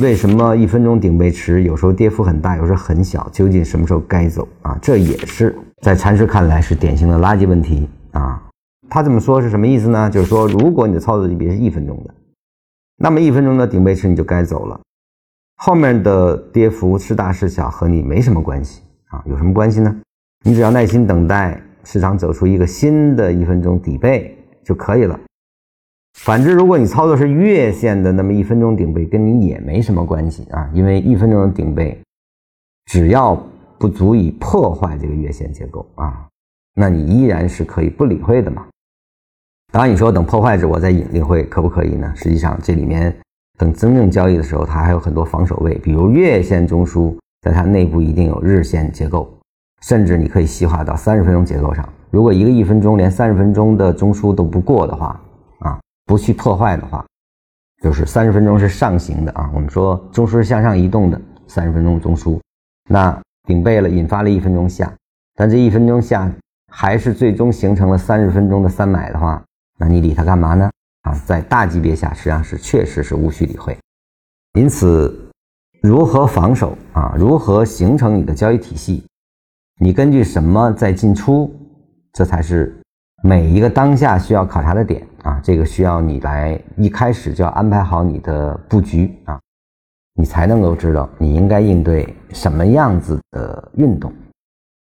为什么一分钟顶背驰有时候跌幅很大，有时候很小？究竟什么时候该走啊？这也是在禅师看来是典型的垃圾问题啊。他这么说是什么意思呢？就是说，如果你的操作级别是一分钟的，那么一分钟的顶背驰你就该走了，后面的跌幅是大是小和你没什么关系啊。有什么关系呢？你只要耐心等待市场走出一个新的一分钟底背就可以了。反之，如果你操作是月线的，那么一分钟顶背跟你也没什么关系啊，因为一分钟的顶背，只要不足以破坏这个月线结构啊，那你依然是可以不理会的嘛。当然，你说等破坏者我再领领会可不可以呢？实际上，这里面等真正交易的时候，它还有很多防守位，比如月线中枢，在它内部一定有日线结构，甚至你可以细化到三十分钟结构上。如果一个一分钟连三十分钟的中枢都不过的话，不去破坏的话，就是三十分钟是上行的啊。我们说中枢是向上移动的，三十分钟中枢，那顶背了，引发了一分钟下，但这一分钟下还是最终形成了三十分钟的三买的话，那你理它干嘛呢？啊，在大级别下实际上是确实是无需理会。因此，如何防守啊？如何形成你的交易体系？你根据什么在进出？这才是。每一个当下需要考察的点啊，这个需要你来一开始就要安排好你的布局啊，你才能够知道你应该应对什么样子的运动。